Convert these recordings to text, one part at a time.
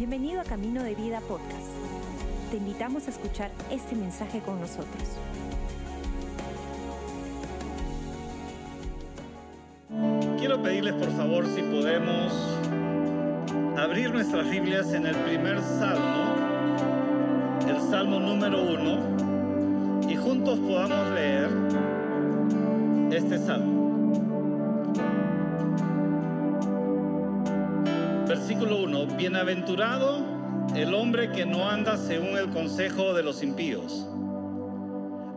Bienvenido a Camino de Vida Podcast. Te invitamos a escuchar este mensaje con nosotros. Quiero pedirles por favor si podemos abrir nuestras Biblias en el primer salmo, el salmo número uno, y juntos podamos leer este salmo. Versículo 1. Bienaventurado el hombre que no anda según el consejo de los impíos,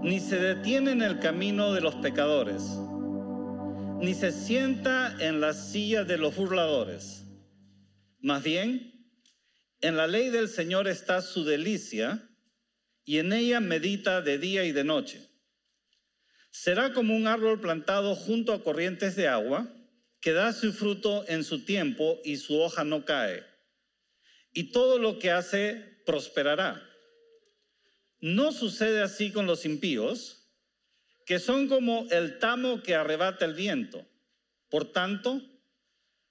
ni se detiene en el camino de los pecadores, ni se sienta en la silla de los burladores. Más bien, en la ley del Señor está su delicia, y en ella medita de día y de noche. Será como un árbol plantado junto a corrientes de agua, que da su fruto en su tiempo y su hoja no cae. Y todo lo que hace prosperará. No sucede así con los impíos, que son como el tamo que arrebata el viento. Por tanto,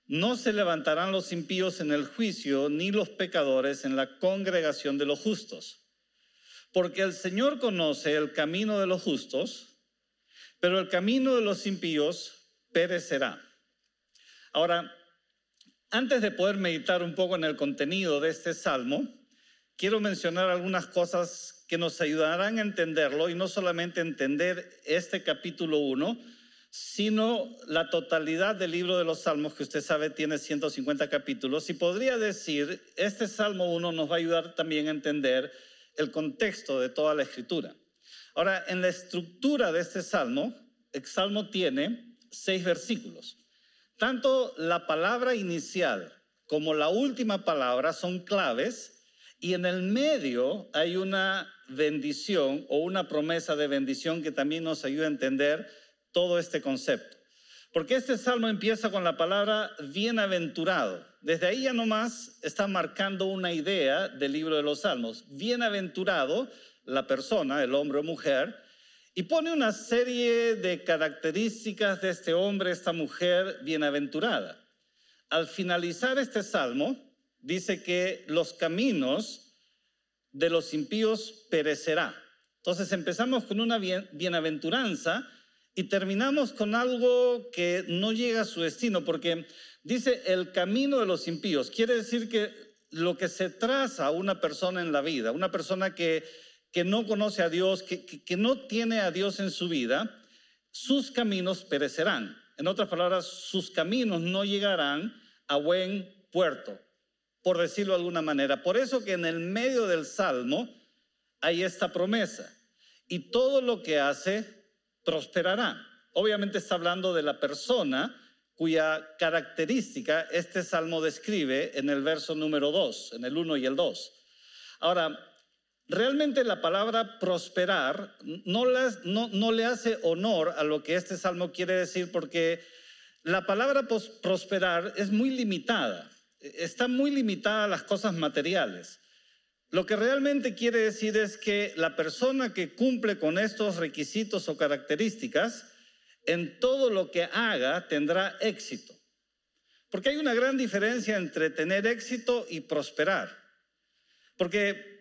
no se levantarán los impíos en el juicio, ni los pecadores en la congregación de los justos. Porque el Señor conoce el camino de los justos, pero el camino de los impíos perecerá. Ahora, antes de poder meditar un poco en el contenido de este salmo, quiero mencionar algunas cosas que nos ayudarán a entenderlo y no solamente entender este capítulo 1, sino la totalidad del libro de los salmos, que usted sabe tiene 150 capítulos. Y podría decir, este salmo 1 nos va a ayudar también a entender el contexto de toda la escritura. Ahora, en la estructura de este salmo, el salmo tiene seis versículos. Tanto la palabra inicial como la última palabra son claves y en el medio hay una bendición o una promesa de bendición que también nos ayuda a entender todo este concepto. Porque este salmo empieza con la palabra bienaventurado. Desde ahí ya nomás está marcando una idea del libro de los salmos. Bienaventurado, la persona, el hombre o mujer, y pone una serie de características de este hombre, esta mujer bienaventurada. Al finalizar este salmo, dice que los caminos de los impíos perecerá. Entonces empezamos con una bienaventuranza y terminamos con algo que no llega a su destino, porque dice el camino de los impíos. Quiere decir que lo que se traza a una persona en la vida, una persona que que no conoce a Dios, que, no tiene a Dios en su vida, sus caminos perecerán. En otras palabras, sus caminos no llegarán a buen puerto, por decirlo de alguna manera. Por eso que en el medio del Salmo hay esta promesa. Y todo lo que hace prosperará. Obviamente está hablando de la persona cuya característica este salmo describe en el verso número 2, en el 1 y el 2. Ahora, Realmente la palabra prosperar no, le hace honor a lo que este salmo quiere decir porque la palabra prosperar es muy limitada, está muy limitada a las cosas materiales. Lo que realmente quiere decir es que la persona que cumple con estos requisitos o características, en todo lo que haga tendrá éxito. Porque hay una gran diferencia entre tener éxito y prosperar. Porque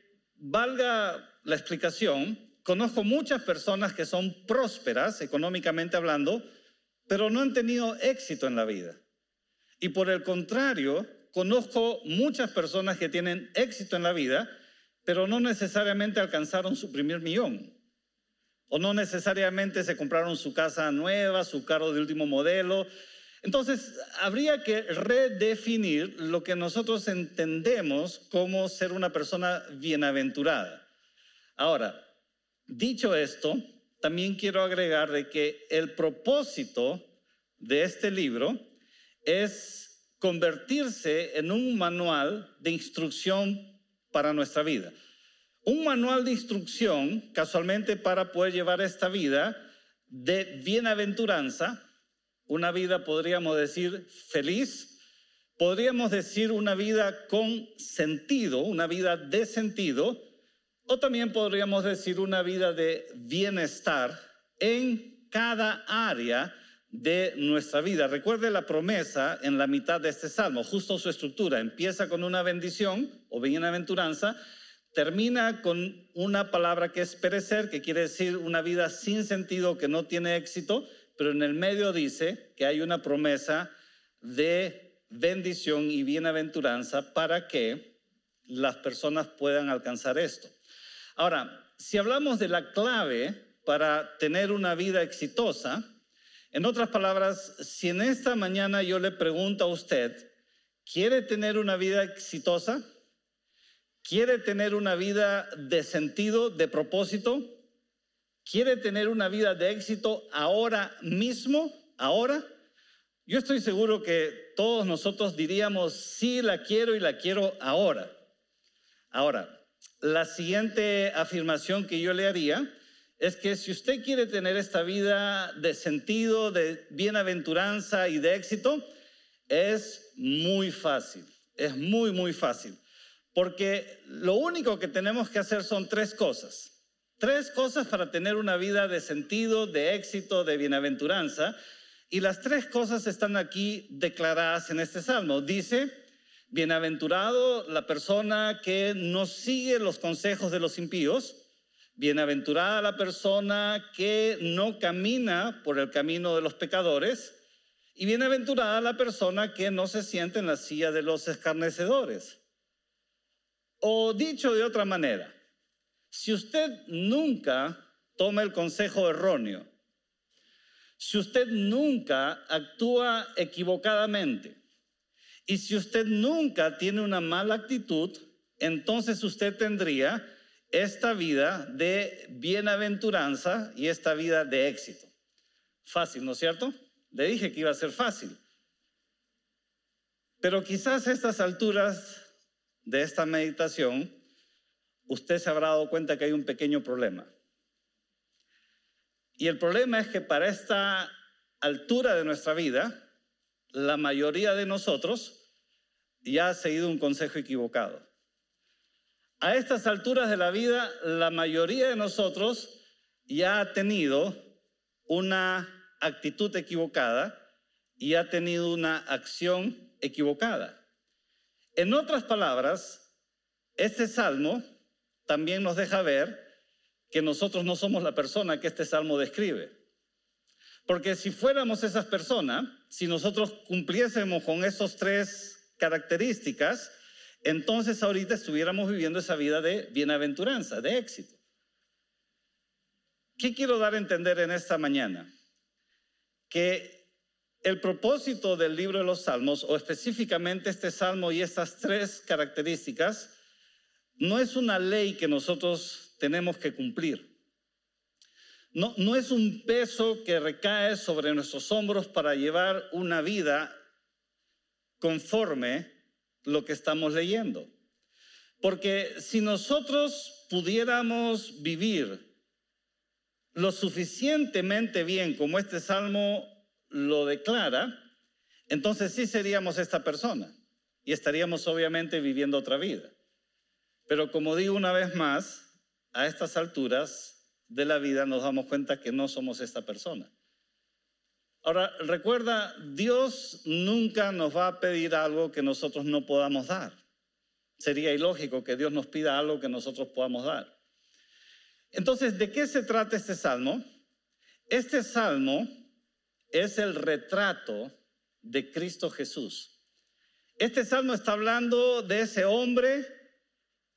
valga la explicación, conozco muchas personas que son prósperas económicamente hablando, pero no han tenido éxito en la vida. Y por el contrario, conozco muchas personas que tienen éxito en la vida, pero no necesariamente alcanzaron su primer millón. O no necesariamente se compraron su casa nueva, su carro de último modelo, entonces, habría que redefinir lo que nosotros entendemos como ser una persona bienaventurada. Ahora, dicho esto, también quiero agregar de que el propósito de este libro es convertirse en un manual de instrucción para nuestra vida. Un manual de instrucción, casualmente, para poder llevar esta vida de bienaventuranza, una vida, podríamos decir, feliz, podríamos decir una vida con sentido, una vida de sentido, o también podríamos decir una vida de bienestar en cada área de nuestra vida. Recuerde la promesa en la mitad de este salmo, justo su estructura. Empieza con una bendición, o bienaventuranza, termina con una palabra que es perecer, que quiere decir una vida sin sentido, que no tiene éxito, pero en el medio dice que hay una promesa de bendición y bienaventuranza para que las personas puedan alcanzar esto. Ahora, si hablamos de la clave para tener una vida exitosa, en otras palabras, si en esta mañana yo le pregunto a usted, ¿quiere tener una vida exitosa? ¿Quiere tener una vida de sentido, de propósito? ¿Quiere tener una vida de éxito ahora mismo? ¿Ahora? Yo estoy seguro que todos nosotros diríamos, sí, la quiero y la quiero ahora. Ahora, la siguiente afirmación que yo le haría es que si usted quiere tener esta vida de sentido, de bienaventuranza y de éxito, es muy fácil, es muy, muy fácil. Porque lo único que tenemos que hacer son tres cosas. Tres cosas para tener una vida de sentido, de éxito, de bienaventuranza. Y las tres cosas están aquí declaradas en este salmo. Dice, bienaventurado la persona que no sigue los consejos de los impíos Bienaventurada la persona que no camina por el camino de los pecadores y bienaventurada la persona que no se siente en la silla de los escarnecedores. O dicho de otra manera, si usted nunca toma el consejo erróneo, si usted nunca actúa equivocadamente y si usted nunca tiene una mala actitud, entonces usted tendría esta vida de bienaventuranza y esta vida de éxito. Fácil, ¿no es cierto? Le dije que iba a ser fácil. Pero quizás a estas alturas de esta meditación, usted se habrá dado cuenta que hay un pequeño problema. Y el problema es que para esta altura de nuestra vida, la mayoría de nosotros ya ha seguido un consejo equivocado. A estas alturas de la vida, la mayoría de nosotros ya ha tenido una actitud equivocada y ha tenido una acción equivocada. En otras palabras, este salmo también nos deja ver que nosotros no somos la persona que este salmo describe. Porque si fuéramos esas personas, si nosotros cumpliésemos con esas tres características, entonces ahorita estuviéramos viviendo esa vida de bienaventuranza, de éxito. ¿Qué quiero dar a entender en esta mañana? Que el propósito del libro de los salmos, o específicamente este salmo y estas tres características, no es una ley que nosotros tenemos que cumplir. No, no es un peso que recae sobre nuestros hombros para llevar una vida conforme lo que estamos leyendo. Porque si nosotros pudiéramos vivir lo suficientemente bien como este salmo lo declara, entonces sí seríamos esta persona y estaríamos obviamente viviendo otra vida. Pero como digo una vez más, a estas alturas de la vida nos damos cuenta que no somos esta persona. Ahora, recuerda, Dios nunca nos va a pedir algo que nosotros no podamos dar. Sería ilógico que Dios nos pida algo que nosotros podamos dar. Entonces, ¿de qué se trata este salmo? Este salmo es el retrato de Cristo Jesús. Este salmo está hablando de ese hombre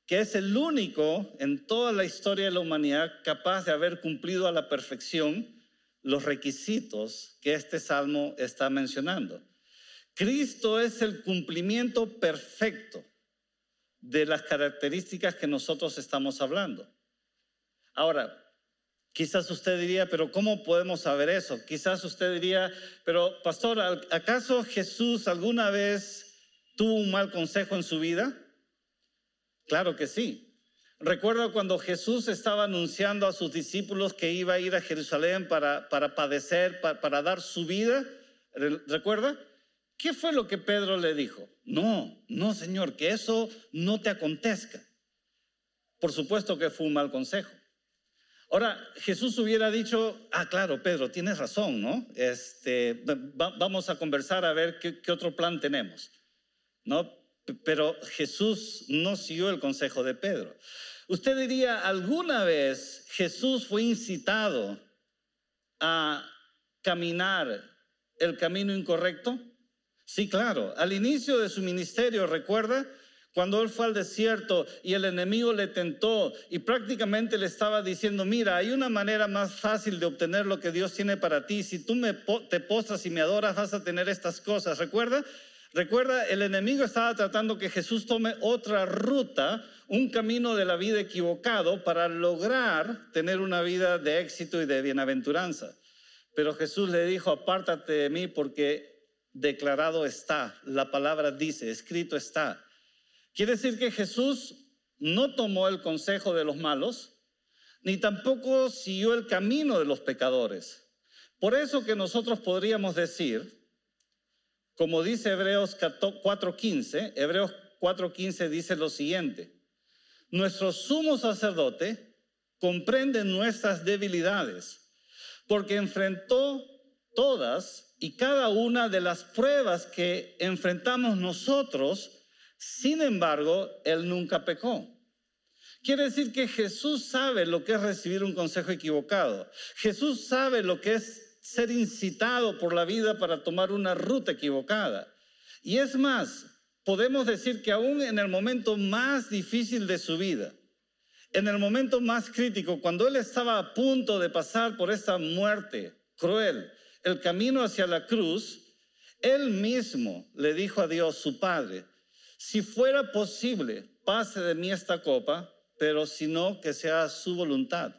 que es el único en toda la historia de la humanidad capaz de haber cumplido a la perfección los requisitos que este salmo está mencionando. Cristo es el cumplimiento perfecto de las características que nosotros estamos hablando. Ahora, quizás usted diría, pero ¿cómo podemos saber eso? Quizás usted diría, pero pastor, ¿acaso Jesús alguna vez tuvo un mal consejo en su vida? Claro que sí. Recuerdo cuando Jesús estaba anunciando a sus discípulos que iba a ir a Jerusalén para, para padecer, para, para dar su vida. ¿Recuerda? ¿Qué fue lo que Pedro le dijo? No, no, Señor, que eso no te acontezca. Por supuesto que fue un mal consejo. Ahora, Jesús hubiera dicho, ah, claro, Pedro, tienes razón, ¿no? Este, vamos a conversar a ver qué, qué, otro plan tenemos, ¿no? Pero Jesús no siguió el consejo de Pedro. Usted diría, ¿alguna vez Jesús fue incitado a caminar el camino incorrecto? Sí, claro. Al inicio de su ministerio, recuerda, cuando él fue al desierto y el enemigo le tentó y prácticamente le estaba diciendo, mira, hay una manera más fácil de obtener lo que Dios tiene para ti. Si tú te postras y me adoras, vas a tener estas cosas. ¿Recuerda? Recuerda, el enemigo estaba tratando que Jesús tome otra ruta, un camino de la vida equivocado para lograr tener una vida de éxito y de bienaventuranza. Pero Jesús le dijo, apártate de mí porque declarado está, la palabra dice, escrito está. Quiere decir que Jesús no tomó el consejo de los malos, ni tampoco siguió el camino de los pecadores. Por eso que nosotros podríamos decir, como dice Hebreos 4.15, Hebreos 4.15 dice lo siguiente, nuestro sumo sacerdote comprende nuestras debilidades, porque enfrentó todas y cada una de las pruebas que enfrentamos nosotros sin embargo, él nunca pecó. Quiere decir que Jesús sabe lo que es recibir un consejo equivocado. Jesús sabe lo que es ser incitado por la vida para tomar una ruta equivocada. Y es más, podemos decir que aún en el momento más difícil de su vida, en el momento más crítico, cuando él estaba a punto de pasar por esta muerte cruel, el camino hacia la cruz, él mismo le dijo a Dios, su Padre, si fuera posible, pase de mí esta copa, pero si no, que sea su voluntad.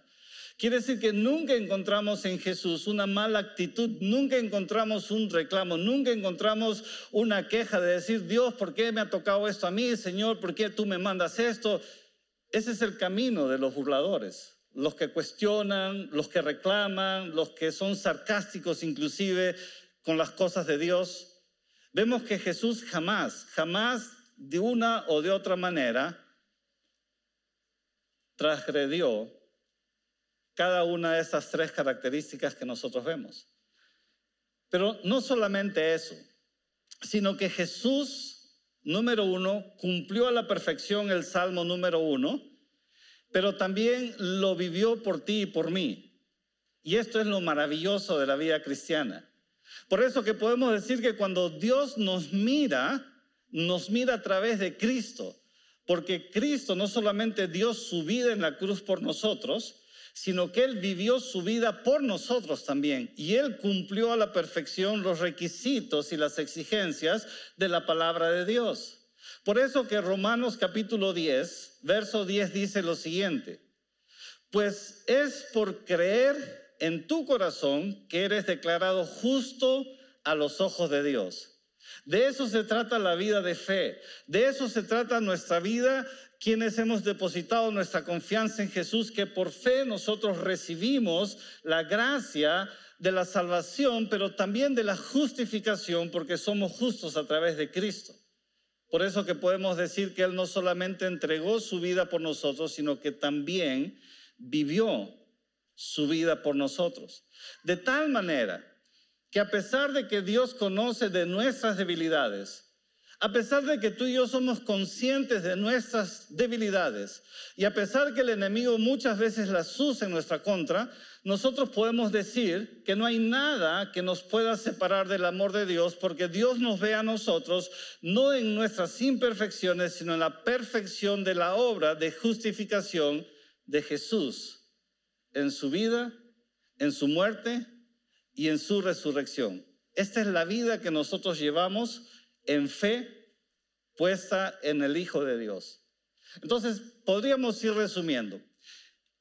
Quiere decir que nunca encontramos en Jesús una mala actitud, nunca encontramos un reclamo, nunca encontramos una queja de decir, Dios, ¿por qué me ha tocado esto a mí? Señor, ¿por qué tú me mandas esto? Ese es el camino de los burladores, los que cuestionan, los que reclaman, los que son sarcásticos inclusive con las cosas de Dios. Vemos que Jesús jamás, jamás de una o de otra manera transgredió cada una de estas tres características que nosotros vemos. Pero no solamente eso, sino que Jesús, número uno, cumplió a la perfección el Salmo número uno, pero también lo vivió por ti y por mí. Y esto es lo maravilloso de la vida cristiana. Por eso que podemos decir que cuando Dios nos mira, nos mira a través de Cristo, porque Cristo no solamente dio su vida en la cruz por nosotros, sino que Él vivió su vida por nosotros también. Y Él cumplió a la perfección los requisitos y las exigencias de la palabra de Dios. Por eso que Romanos capítulo 10, verso 10 dice lo siguiente, pues es por creer en tu corazón que eres declarado justo a los ojos de Dios. De eso se trata la vida de fe. De eso se trata nuestra vida, quienes hemos depositado nuestra confianza en Jesús, que por fe nosotros recibimos la gracia de la salvación, pero también de la justificación, porque somos justos a través de Cristo. Por eso que podemos decir que Él no solamente entregó su vida por nosotros, sino que también vivió su vida por nosotros. De tal manera que a pesar de que Dios conoce de nuestras debilidades, a pesar de que tú y yo somos conscientes de nuestras debilidades y a pesar que el enemigo muchas veces las usa en nuestra contra, nosotros podemos decir que no hay nada que nos pueda separar del amor de Dios porque Dios nos ve a nosotros no en nuestras imperfecciones, sino en la perfección de la obra de justificación de Jesús en su vida, en su muerte y en su resurrección. Esta es la vida que nosotros llevamos en fe puesta en el Hijo de Dios. Entonces, podríamos ir resumiendo.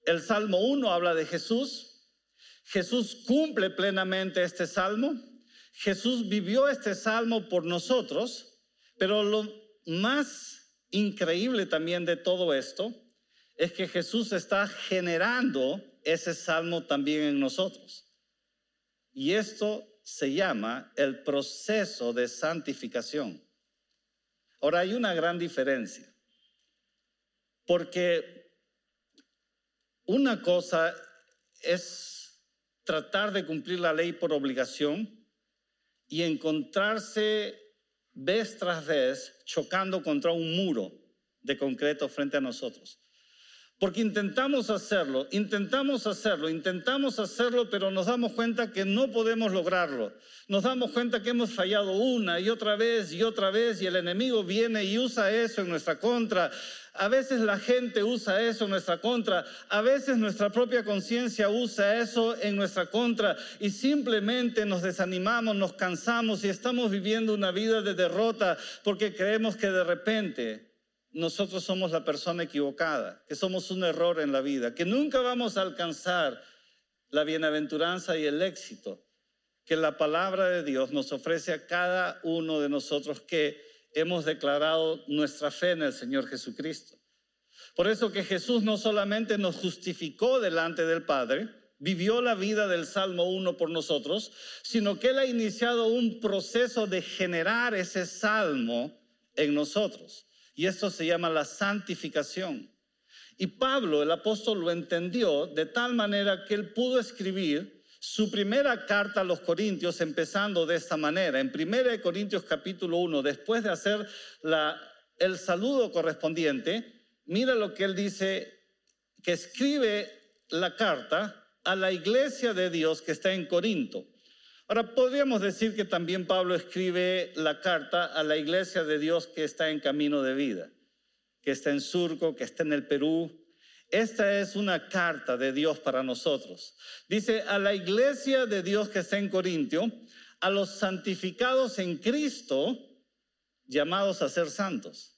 El Salmo 1 habla de Jesús. Jesús cumple plenamente este salmo. Jesús vivió este salmo por nosotros, pero lo más increíble también de todo esto es que Jesús está generando ese salmo también en nosotros. Y esto se llama el proceso de santificación. Ahora hay una gran diferencia, porque una cosa es tratar de cumplir la ley por obligación y encontrarse vez tras vez chocando contra un muro de concreto frente a nosotros. Porque intentamos hacerlo, intentamos hacerlo, intentamos hacerlo, pero nos damos cuenta que no podemos lograrlo. Nos damos cuenta que hemos fallado una y otra vez y otra vez y el enemigo viene y usa eso en nuestra contra. A veces la gente usa eso en nuestra contra, a veces nuestra propia conciencia usa eso en nuestra contra y simplemente nos desanimamos, nos cansamos y estamos viviendo una vida de derrota porque creemos que de repente nosotros somos la persona equivocada, que somos un error en la vida, que nunca vamos a alcanzar la bienaventuranza y el éxito que la palabra de Dios nos ofrece a cada uno de nosotros que hemos declarado nuestra fe en el Señor Jesucristo. Por eso que Jesús no solamente nos justificó delante del Padre, vivió la vida del Salmo 1 por nosotros, sino que Él ha iniciado un proceso de generar ese salmo en nosotros. Y esto se llama la santificación. Y Pablo, el apóstol, lo entendió de tal manera que él pudo escribir su primera carta a los Corintios empezando de esta manera. En 1 Corintios capítulo 1, después de hacer el saludo correspondiente, mira lo que él dice, que escribe la carta a la iglesia de Dios que está en Corinto. Ahora, podríamos decir que también Pablo escribe la carta a la iglesia de Dios que está en camino de vida, que está en Surco, que está en el Perú. Esta es una carta de Dios para nosotros. Dice a la iglesia de Dios que está en Corintio, a los santificados en Cristo, llamados a ser santos.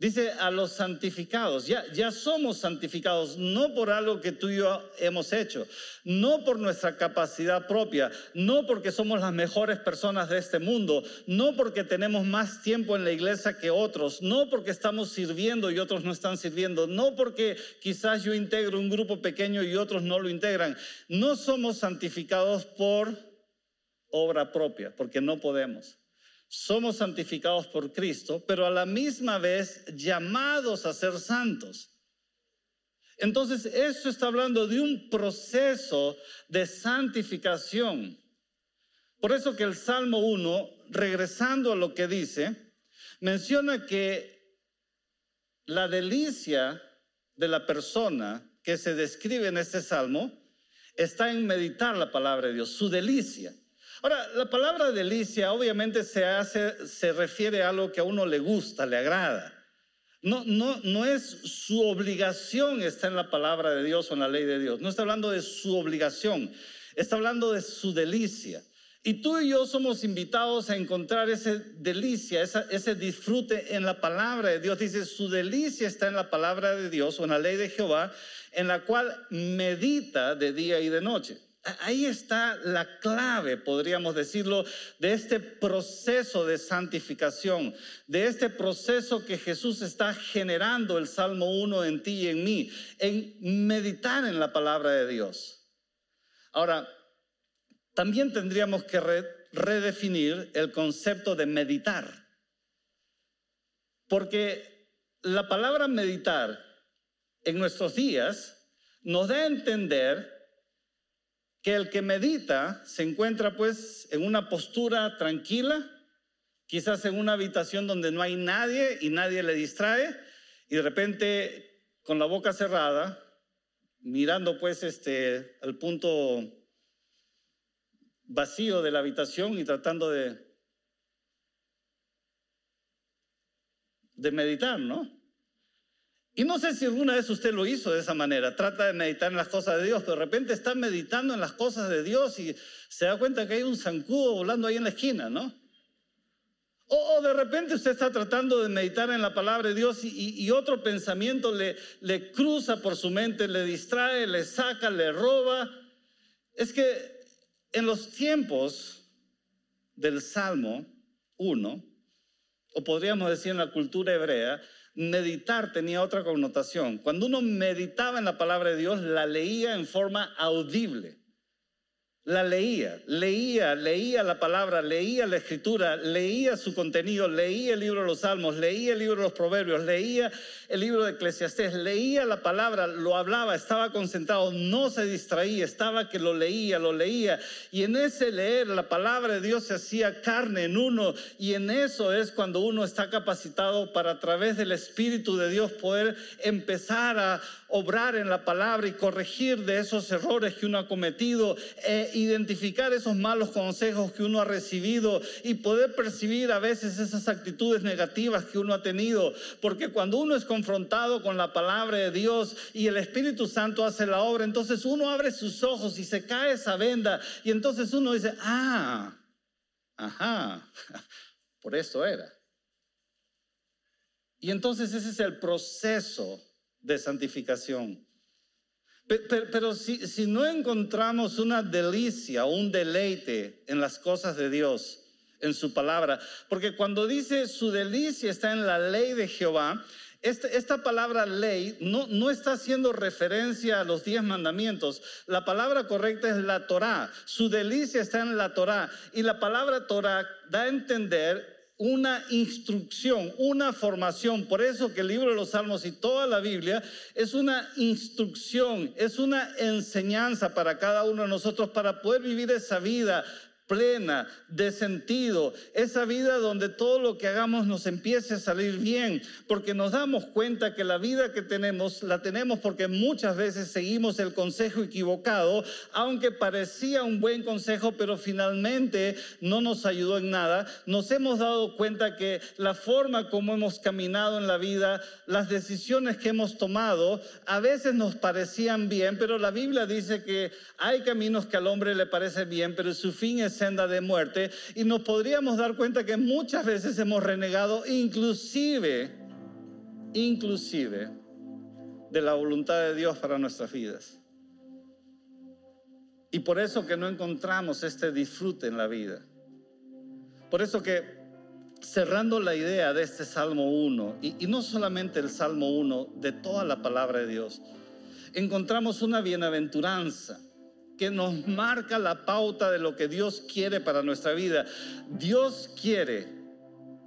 Dice a los santificados, ya, ya somos santificados, no por algo que tú y yo hemos hecho, no por nuestra capacidad propia, no porque somos las mejores personas de este mundo, no porque tenemos más tiempo en la iglesia que otros, no porque estamos sirviendo y otros no están sirviendo, no porque quizás yo integro un grupo pequeño y otros no lo integran. No somos santificados por obra propia, porque no podemos somos santificados por Cristo, pero a la misma vez llamados a ser santos. Entonces, esto está hablando de un proceso de santificación. Por eso que el Salmo 1, regresando a lo que dice, menciona que la delicia de la persona que se describe en este salmo está en meditar la palabra de Dios, su delicia. Ahora, la palabra delicia obviamente se, hace, se refiere a algo que a uno le gusta, le agrada. No, no, no es su obligación está en la palabra de Dios o en la ley de Dios. No está hablando de su obligación, está hablando de su delicia. Y tú y yo somos invitados a encontrar ese delicia, ese disfrute en la palabra de Dios. Dice, su delicia está en la palabra de Dios o en la ley de Jehová, en la cual medita de día y de noche. Ahí está la clave, podríamos decirlo, de este proceso de santificación, de este proceso que Jesús está generando el Salmo 1 en ti y en mí, en meditar en la palabra de Dios. Ahora, también tendríamos que redefinir el concepto de meditar, porque la palabra meditar en nuestros días nos da a entender que el que medita se encuentra pues en una postura tranquila, quizás en una habitación donde no hay nadie y nadie le distrae, y de repente con la boca cerrada, mirando pues este al punto vacío de la habitación y tratando de de meditar, ¿no? Y no sé si alguna vez usted lo hizo de esa manera, trata de meditar en las cosas de Dios, pero de repente está meditando en las cosas de Dios y se da cuenta que hay un zancudo volando ahí en la esquina, ¿no? O, de repente usted está tratando de meditar en la palabra de Dios y, otro pensamiento le, le cruza por su mente, le distrae, le saca, le roba. Es que en los tiempos del Salmo 1, o podríamos decir en la cultura hebrea, meditar tenía otra connotación. Cuando uno meditaba en la palabra de Dios, la leía en forma audible. La leía, leía, leía la palabra, leía la escritura, leía su contenido, leía el libro de los Salmos, leía el libro de los Proverbios, leía el libro de Eclesiastés, leía la palabra, lo hablaba, estaba concentrado, no se distraía, estaba que lo leía, lo leía. Y en ese leer la palabra de Dios se hacía carne en uno y en eso es cuando uno está capacitado para a través del Espíritu de Dios poder empezar a obrar en la palabra y corregir de esos errores que uno ha cometido, e identificar esos malos consejos que uno ha recibido y poder percibir a veces esas actitudes negativas que uno ha tenido. Porque cuando uno es confrontado con la palabra de Dios y el Espíritu Santo hace la obra, entonces uno abre sus ojos y se cae esa venda y entonces uno dice, ah, ajá, por esto era. Y entonces ese es el proceso de santificación. Pero, si, no encontramos una delicia, un deleite en las cosas de Dios, en su palabra, porque cuando dice su delicia está en la ley de Jehová, esta, esta, palabra ley no, no está haciendo referencia a los diez mandamientos. La palabra correcta es la Torah. Su delicia está en la Torah. Y la palabra Torah da a entender una instrucción, una formación. Por eso que el libro de los Salmos y toda la Biblia es una instrucción, es una enseñanza para cada uno de nosotros para poder vivir esa vida plena, de sentido, esa vida donde todo lo que hagamos nos empiece a salir bien, porque nos damos cuenta que la vida que tenemos la tenemos porque muchas veces seguimos el consejo equivocado, aunque parecía un buen consejo, pero finalmente no nos ayudó en nada. Nos hemos dado cuenta que la forma como hemos caminado en la vida, las decisiones que hemos tomado, a veces nos parecían bien, pero la Biblia dice que hay caminos que al hombre le parece bien, pero su fin es senda de muerte y nos podríamos dar cuenta que muchas veces hemos renegado inclusive, inclusive de la voluntad de Dios para nuestras vidas. Y por eso que no encontramos este disfrute en la vida. Por eso que cerrando la idea de este Salmo 1, y, y, no solamente el Salmo 1, de toda la palabra de Dios, encontramos una bienaventuranza que nos marca la pauta de lo que Dios quiere para nuestra vida. Dios quiere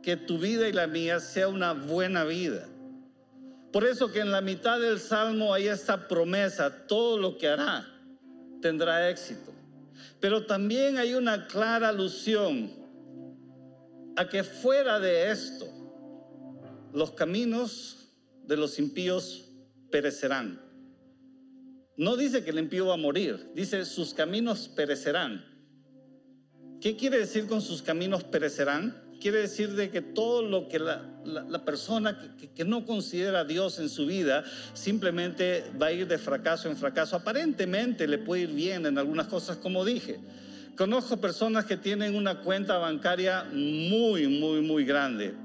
que tu vida y la mía sea una buena vida. Por eso que en la mitad del Salmo hay esta promesa, todo lo que hará tendrá éxito. Pero también hay una clara alusión a que fuera de esto, los caminos de los impíos perecerán. No dice que el impío va a morir, dice sus caminos perecerán. ¿Qué quiere decir con sus caminos perecerán? Quiere decir de que todo lo que la, persona que, que, no considera a Dios en su vida simplemente va a ir de fracaso en fracaso. Aparentemente le puede ir bien en algunas cosas, como dije. Conozco personas que tienen una cuenta bancaria muy, muy, muy grande,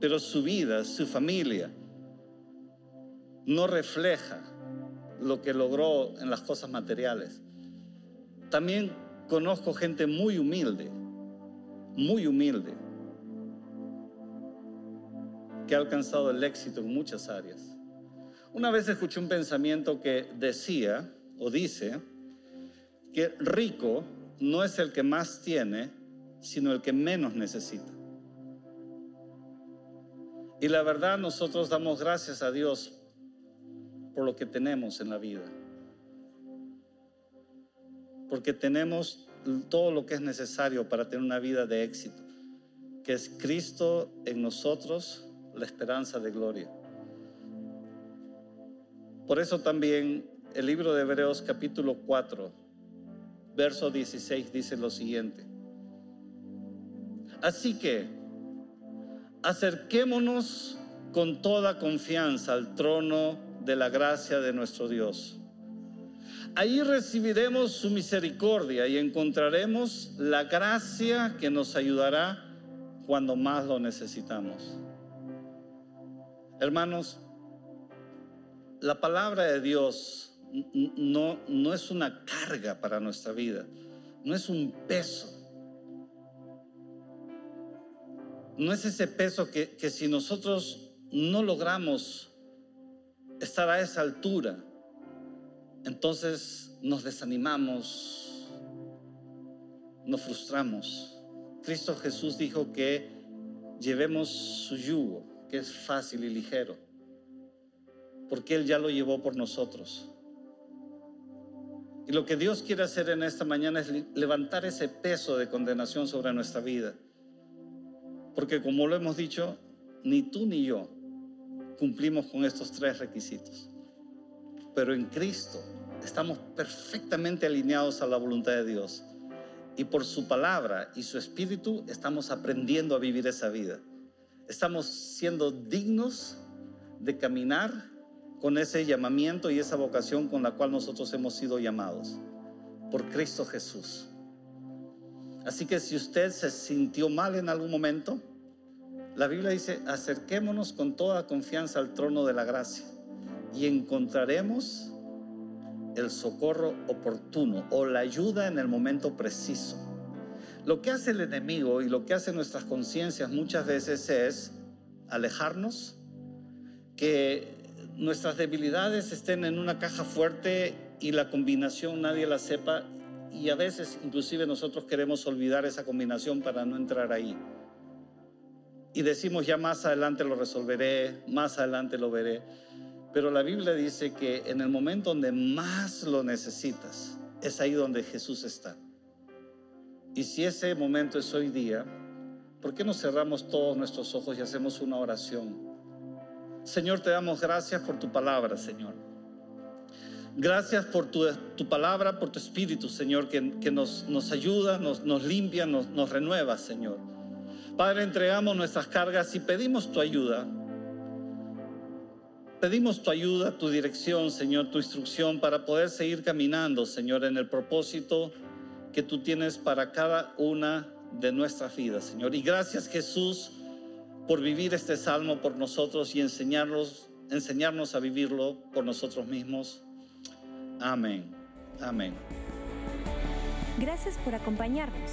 pero su vida, su familia, no refleja lo que logró en las cosas materiales. También conozco gente muy humilde, muy humilde, que ha alcanzado el éxito en muchas áreas. Una vez escuché un pensamiento que decía o dice que rico no es el que más tiene, sino el que menos necesita. Y la verdad nosotros damos gracias a Dios por lo que tenemos en la vida. Porque tenemos todo lo que es necesario para tener una vida de éxito, que es Cristo en nosotros, la esperanza de gloria. Por eso también el libro de Hebreos capítulo 4, verso 16 dice lo siguiente. Así que acerquémonos con toda confianza al trono de la gracia de nuestro Dios. Ahí recibiremos su misericordia y encontraremos la gracia que nos ayudará cuando más lo necesitamos. Hermanos, la palabra de Dios no, no es una carga para nuestra vida, no es un peso. No es ese peso que, que si nosotros no logramos estar a esa altura, entonces nos desanimamos, nos frustramos. Cristo Jesús dijo que llevemos su yugo, que es fácil y ligero, porque Él ya lo llevó por nosotros. Y lo que Dios quiere hacer en esta mañana es levantar ese peso de condenación sobre nuestra vida. Porque como lo hemos dicho, ni tú ni yo cumplimos con estos tres requisitos. Pero en Cristo estamos perfectamente alineados a la voluntad de Dios. Y por su palabra y su espíritu estamos aprendiendo a vivir esa vida. Estamos siendo dignos de caminar con ese llamamiento y esa vocación con la cual nosotros hemos sido llamados por Cristo Jesús. Así que si usted se sintió mal en algún momento, la Biblia dice, acerquémonos con toda confianza al trono de la gracia y encontraremos el socorro oportuno o la ayuda en el momento preciso. Lo que hace el enemigo y lo que hace nuestras conciencias muchas veces es alejarnos, que nuestras debilidades estén en una caja fuerte y la combinación nadie la sepa y a veces inclusive nosotros queremos olvidar esa combinación para no entrar ahí. Y decimos ya más adelante lo resolveré, más adelante lo veré. Pero la Biblia dice que en el momento donde más lo necesitas, es ahí donde Jesús está. Y si ese momento es hoy día, ¿por qué no cerramos todos nuestros ojos y hacemos una oración? Señor, te damos gracias por tu palabra, Señor. Gracias por tu, palabra, por tu espíritu, Señor, que, nos, nos, ayuda, nos, nos limpia, nos, nos renueva, Señor. Padre, entregamos nuestras cargas y pedimos tu ayuda Pedimos tu ayuda, tu dirección, Señor, tu instrucción para poder seguir caminando, Señor, en el propósito que tú tienes para cada una de nuestras vidas, Señor. Y gracias, Jesús, por vivir este salmo por nosotros y enseñarnos, enseñarnos a vivirlo por nosotros mismos. Amén. Amén. Gracias por acompañarnos.